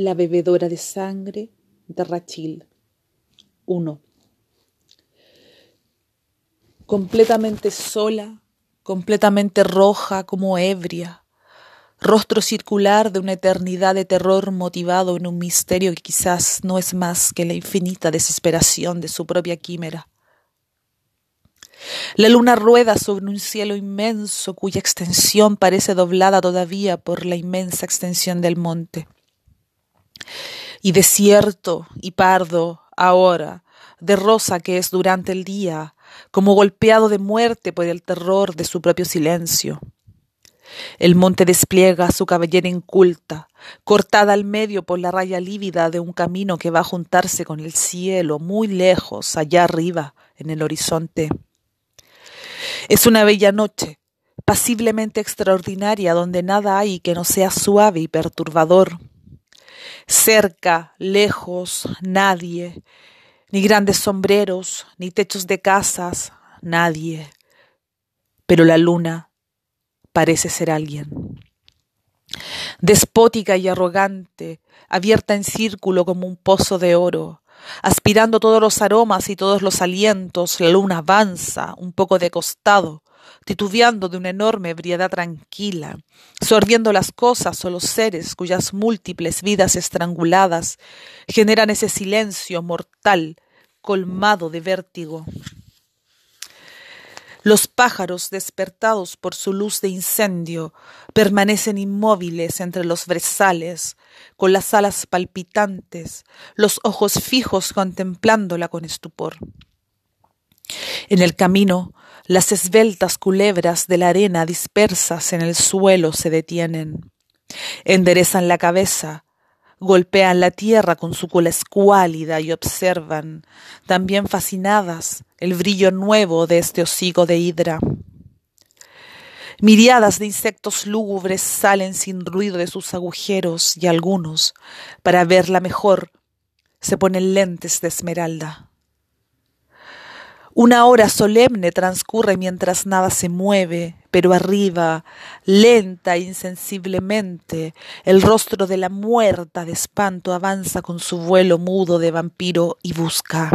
La bebedora de sangre de Rachel. 1. Completamente sola, completamente roja como ebria, rostro circular de una eternidad de terror motivado en un misterio que quizás no es más que la infinita desesperación de su propia quimera. La luna rueda sobre un cielo inmenso cuya extensión parece doblada todavía por la inmensa extensión del monte y desierto y pardo ahora, de rosa que es durante el día, como golpeado de muerte por el terror de su propio silencio. El monte despliega su cabellera inculta, cortada al medio por la raya lívida de un camino que va a juntarse con el cielo muy lejos, allá arriba, en el horizonte. Es una bella noche, pasiblemente extraordinaria, donde nada hay que no sea suave y perturbador, Cerca, lejos, nadie, ni grandes sombreros, ni techos de casas, nadie. Pero la luna parece ser alguien. Despótica y arrogante, abierta en círculo como un pozo de oro, aspirando todos los aromas y todos los alientos, la luna avanza, un poco de costado, titubeando de una enorme ebriedad tranquila, sorbiendo las cosas o los seres cuyas múltiples vidas estranguladas generan ese silencio mortal colmado de vértigo. Los pájaros, despertados por su luz de incendio, permanecen inmóviles entre los brezales, con las alas palpitantes, los ojos fijos contemplándola con estupor. En el camino, las esbeltas culebras de la arena dispersas en el suelo se detienen. Enderezan la cabeza, golpean la tierra con su cola escuálida y observan, también fascinadas, el brillo nuevo de este hocico de hidra. Miriadas de insectos lúgubres salen sin ruido de sus agujeros y algunos, para verla mejor, se ponen lentes de esmeralda. Una hora solemne transcurre mientras nada se mueve, pero arriba, lenta e insensiblemente, el rostro de la muerta de espanto avanza con su vuelo mudo de vampiro y busca.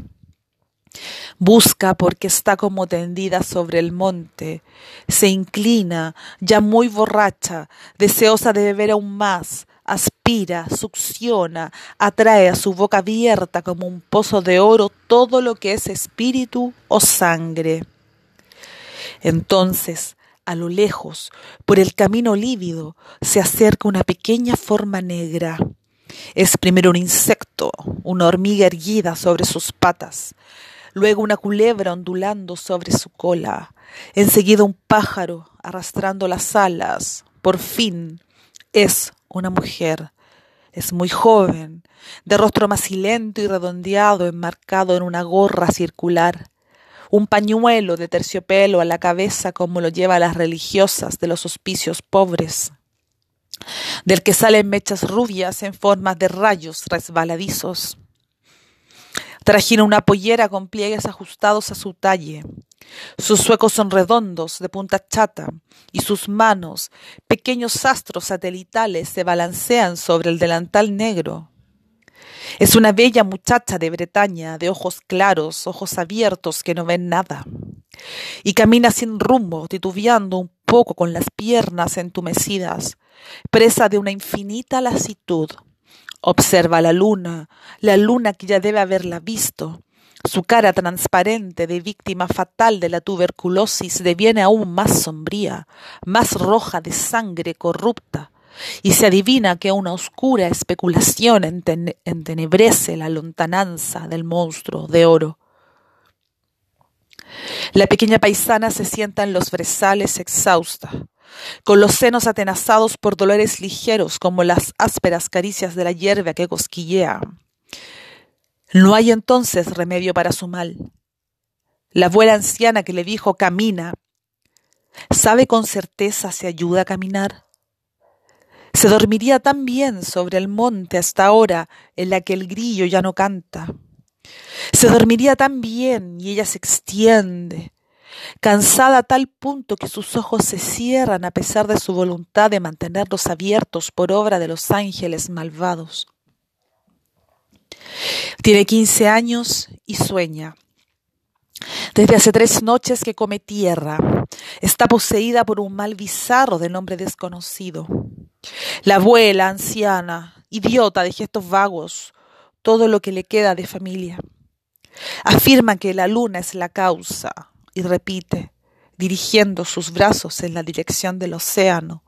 Busca porque está como tendida sobre el monte, se inclina, ya muy borracha, deseosa de beber aún más, aspira, succiona, atrae a su boca abierta como un pozo de oro todo lo que es espíritu o sangre. Entonces, a lo lejos, por el camino lívido, se acerca una pequeña forma negra. Es primero un insecto, una hormiga erguida sobre sus patas, luego una culebra ondulando sobre su cola, enseguida un pájaro arrastrando las alas, por fin es una mujer. Es muy joven, de rostro macilento y redondeado, enmarcado en una gorra circular, un pañuelo de terciopelo a la cabeza como lo lleva las religiosas de los hospicios pobres, del que salen mechas rubias en formas de rayos resbaladizos. Trajina una pollera con pliegues ajustados a su talle. Sus suecos son redondos, de punta chata, y sus manos, pequeños astros satelitales, se balancean sobre el delantal negro. Es una bella muchacha de Bretaña, de ojos claros, ojos abiertos que no ven nada. Y camina sin rumbo, titubeando un poco con las piernas entumecidas, presa de una infinita lasitud. Observa la luna, la luna que ya debe haberla visto. Su cara transparente de víctima fatal de la tuberculosis deviene aún más sombría, más roja de sangre corrupta, y se adivina que una oscura especulación entenebrece la lontananza del monstruo de oro. La pequeña paisana se sienta en los brezales exhausta, con los senos atenazados por dolores ligeros como las ásperas caricias de la hierba que cosquillea. No hay entonces remedio para su mal. La abuela anciana que le dijo camina, ¿sabe con certeza si ayuda a caminar? Se dormiría tan bien sobre el monte hasta ahora en la que el grillo ya no canta. Se dormiría tan bien y ella se extiende, cansada a tal punto que sus ojos se cierran a pesar de su voluntad de mantenerlos abiertos por obra de los ángeles malvados. Tiene quince años y sueña. Desde hace tres noches que come tierra. Está poseída por un mal bizarro de nombre desconocido. La abuela, anciana, idiota de gestos vagos, todo lo que le queda de familia. Afirma que la luna es la causa y repite, dirigiendo sus brazos en la dirección del océano,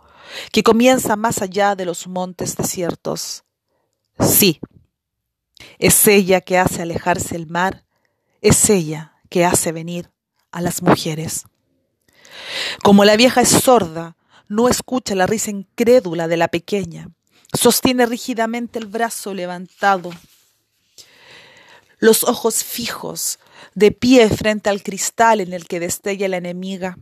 que comienza más allá de los montes desiertos. Sí, es ella que hace alejarse el mar, es ella que hace venir a las mujeres. Como la vieja es sorda, no escucha la risa incrédula de la pequeña, sostiene rígidamente el brazo levantado, los ojos fijos, de pie frente al cristal en el que destella la enemiga,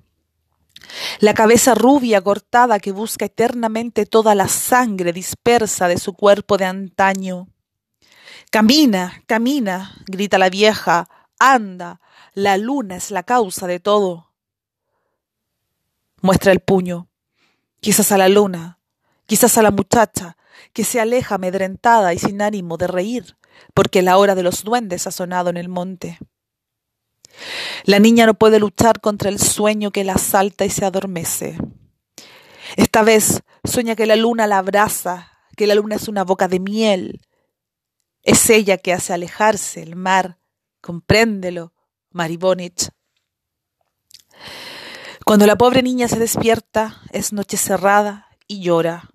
la cabeza rubia cortada que busca eternamente toda la sangre dispersa de su cuerpo de antaño. Camina, camina, grita la vieja, anda, la luna es la causa de todo. Muestra el puño, quizás a la luna, quizás a la muchacha, que se aleja amedrentada y sin ánimo de reír, porque la hora de los duendes ha sonado en el monte. La niña no puede luchar contra el sueño que la asalta y se adormece. Esta vez sueña que la luna la abraza, que la luna es una boca de miel. Es ella que hace alejarse el mar. Compréndelo, Maribonich. Cuando la pobre niña se despierta, es noche cerrada y llora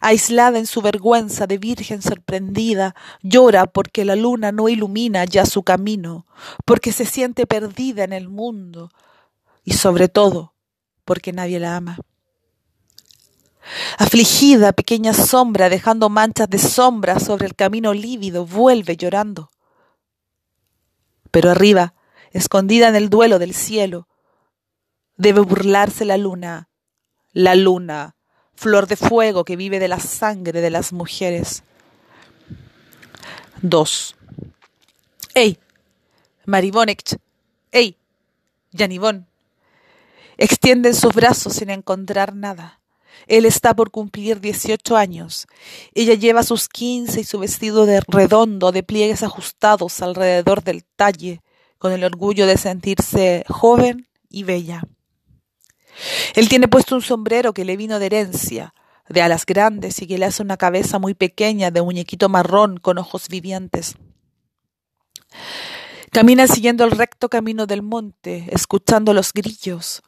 aislada en su vergüenza de virgen sorprendida, llora porque la luna no ilumina ya su camino, porque se siente perdida en el mundo y sobre todo porque nadie la ama. Afligida, pequeña sombra, dejando manchas de sombra sobre el camino lívido, vuelve llorando. Pero arriba, escondida en el duelo del cielo, debe burlarse la luna, la luna, flor de fuego que vive de la sangre de las mujeres. 2. ¡Ey! Maribonech. ¡Ey! Janibón. Extienden sus brazos sin encontrar nada. Él está por cumplir 18 años. Ella lleva sus 15 y su vestido de redondo de pliegues ajustados alrededor del talle, con el orgullo de sentirse joven y bella. Él tiene puesto un sombrero que le vino de herencia, de alas grandes y que le hace una cabeza muy pequeña de muñequito marrón con ojos vivientes. Camina siguiendo el recto camino del monte, escuchando los grillos.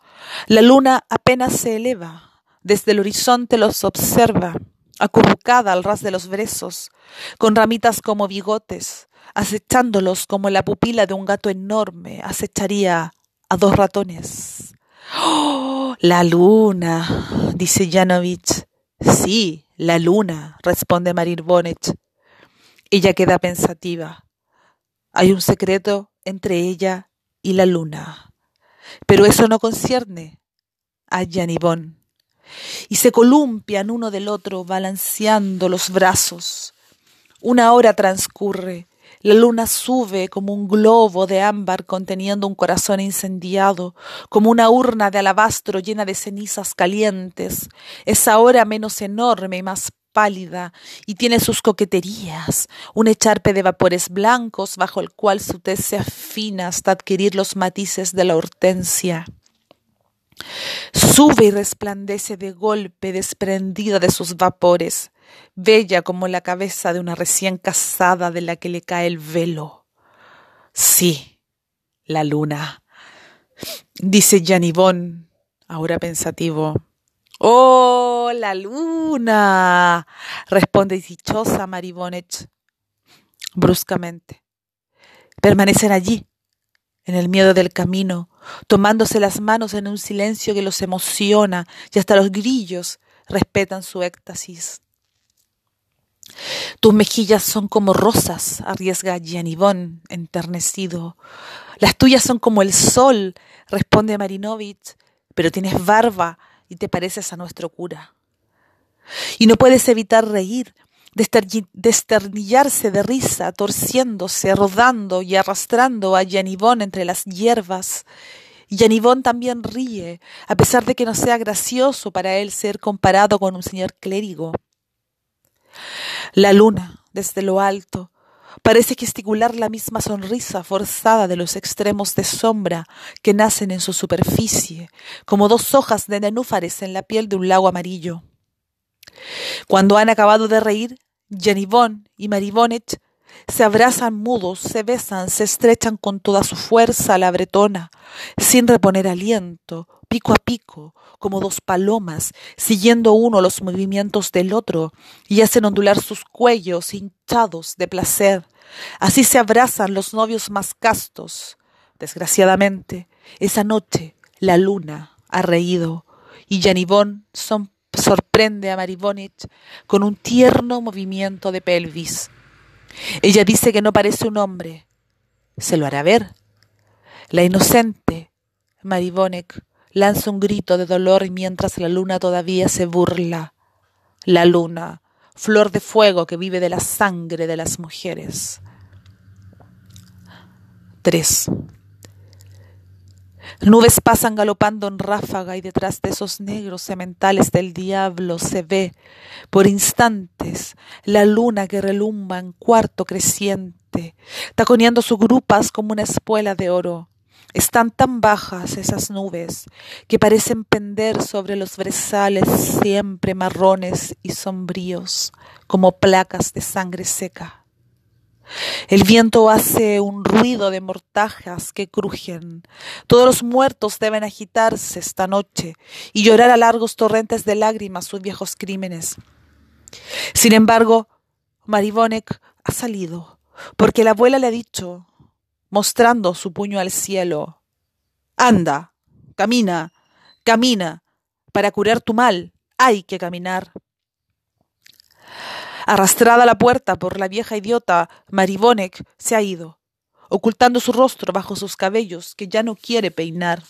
La luna apenas se eleva, desde el horizonte los observa, acurrucada al ras de los brezos, con ramitas como bigotes, acechándolos como la pupila de un gato enorme acecharía a dos ratones. ¡Oh! La luna, dice Janovich. Sí, la luna, responde Marir Bonnet. Ella queda pensativa. Hay un secreto entre ella y la luna. Pero eso no concierne a Janibón. Y se columpian uno del otro, balanceando los brazos. Una hora transcurre la luna sube como un globo de ámbar conteniendo un corazón incendiado, como una urna de alabastro llena de cenizas calientes. Es ahora menos enorme y más pálida, y tiene sus coqueterías, un echarpe de vapores blancos bajo el cual su tez se afina hasta adquirir los matices de la hortensia. Sube y resplandece de golpe desprendida de sus vapores, bella como la cabeza de una recién casada de la que le cae el velo. Sí, la luna, dice Janibón, ahora pensativo. Oh, la luna, responde dichosa Maribonet bruscamente. Permanecen allí, en el miedo del camino, tomándose las manos en un silencio que los emociona y hasta los grillos respetan su éxtasis. Tus mejillas son como rosas, arriesga Gianivón, enternecido. Las tuyas son como el sol, responde Marinovich, pero tienes barba y te pareces a nuestro cura. Y no puedes evitar reír, desternillarse de risa, torciéndose, rodando y arrastrando a Gianivón entre las hierbas. Gianivón también ríe, a pesar de que no sea gracioso para él ser comparado con un señor clérigo. La luna, desde lo alto, Parece gesticular la misma sonrisa forzada de los extremos de sombra que nacen en su superficie, como dos hojas de nenúfares en la piel de un lago amarillo. Cuando han acabado de reír, Jenny y Maribonet se abrazan mudos, se besan, se estrechan con toda su fuerza la bretona, sin reponer aliento, pico a pico, como dos palomas, siguiendo uno los movimientos del otro, y hacen ondular sus cuellos hinchados de placer. Así se abrazan los novios más castos. Desgraciadamente, esa noche la luna ha reído, y Janibón sorprende a Maribonich con un tierno movimiento de pelvis. Ella dice que no parece un hombre. Se lo hará ver. La inocente Maribonek lanza un grito de dolor mientras la luna todavía se burla. La luna, flor de fuego que vive de la sangre de las mujeres. 3. Nubes pasan galopando en ráfaga y detrás de esos negros sementales del diablo se ve, por instantes, la luna que relumba en cuarto creciente, taconeando sus grupas como una espuela de oro. Están tan bajas esas nubes que parecen pender sobre los brezales siempre marrones y sombríos, como placas de sangre seca. El viento hace un ruido de mortajas que crujen. Todos los muertos deben agitarse esta noche y llorar a largos torrentes de lágrimas sus viejos crímenes. Sin embargo, Maribonek ha salido, porque la abuela le ha dicho, mostrando su puño al cielo, Anda, camina, camina, para curar tu mal hay que caminar. Arrastrada a la puerta por la vieja idiota, Maribonek se ha ido, ocultando su rostro bajo sus cabellos que ya no quiere peinar.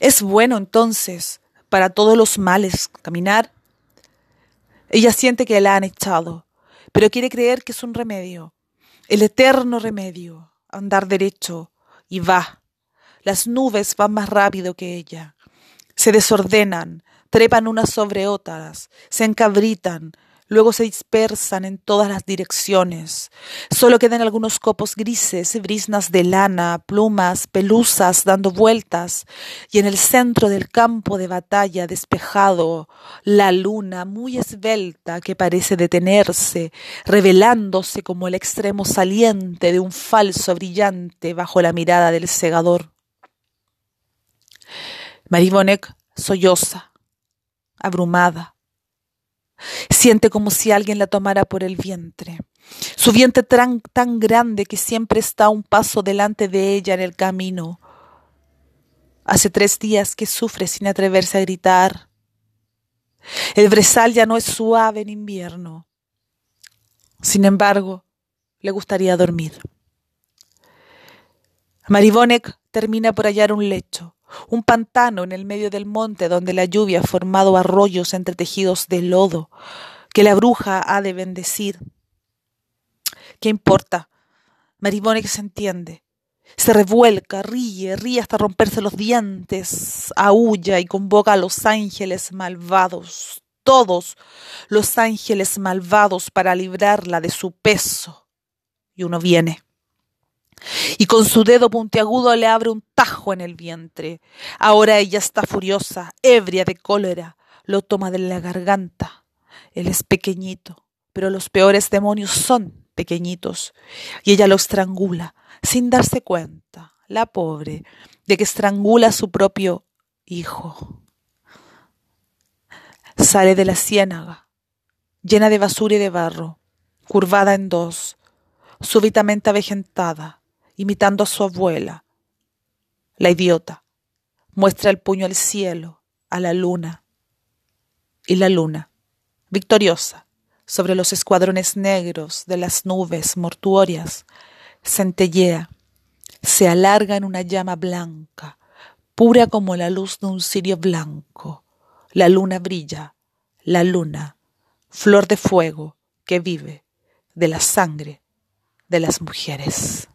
¿Es bueno entonces para todos los males caminar? Ella siente que la han echado, pero quiere creer que es un remedio, el eterno remedio, andar derecho, y va. Las nubes van más rápido que ella. Se desordenan, trepan unas sobre otras, se encabritan, luego se dispersan en todas las direcciones. Solo quedan algunos copos grises, brisnas de lana, plumas, pelusas dando vueltas, y en el centro del campo de batalla despejado, la luna muy esbelta que parece detenerse, revelándose como el extremo saliente de un falso brillante bajo la mirada del segador. Maribonek solloza abrumada. Siente como si alguien la tomara por el vientre. Su vientre tan, grande que siempre está un paso delante de ella en el camino. Hace tres días que sufre sin atreverse a gritar. El brezal ya no es suave en invierno. Sin embargo, le gustaría dormir. Maribonek termina por hallar un lecho un pantano en el medio del monte donde la lluvia ha formado arroyos entretejidos de lodo que la bruja ha de bendecir. ¿Qué importa? Maribone se entiende. Se revuelca, ríe, ríe hasta romperse los dientes, aúlla y convoca a los ángeles malvados, todos los ángeles malvados para librarla de su peso. Y uno viene y con su dedo puntiagudo le abre un tajo en el vientre. Ahora ella está furiosa, ebria de cólera, lo toma de la garganta. Él es pequeñito, pero los peores demonios son pequeñitos, y ella lo estrangula, sin darse cuenta, la pobre, de que estrangula a su propio hijo. Sale de la ciénaga, llena de basura y de barro, curvada en dos, súbitamente avejentada, imitando a su abuela. La idiota muestra el puño al cielo, a la luna. Y la luna, victoriosa, sobre los escuadrones negros de las nubes mortuorias, centellea, se alarga en una llama blanca, pura como la luz de un cirio blanco. La luna brilla, la luna, flor de fuego que vive de la sangre de las mujeres.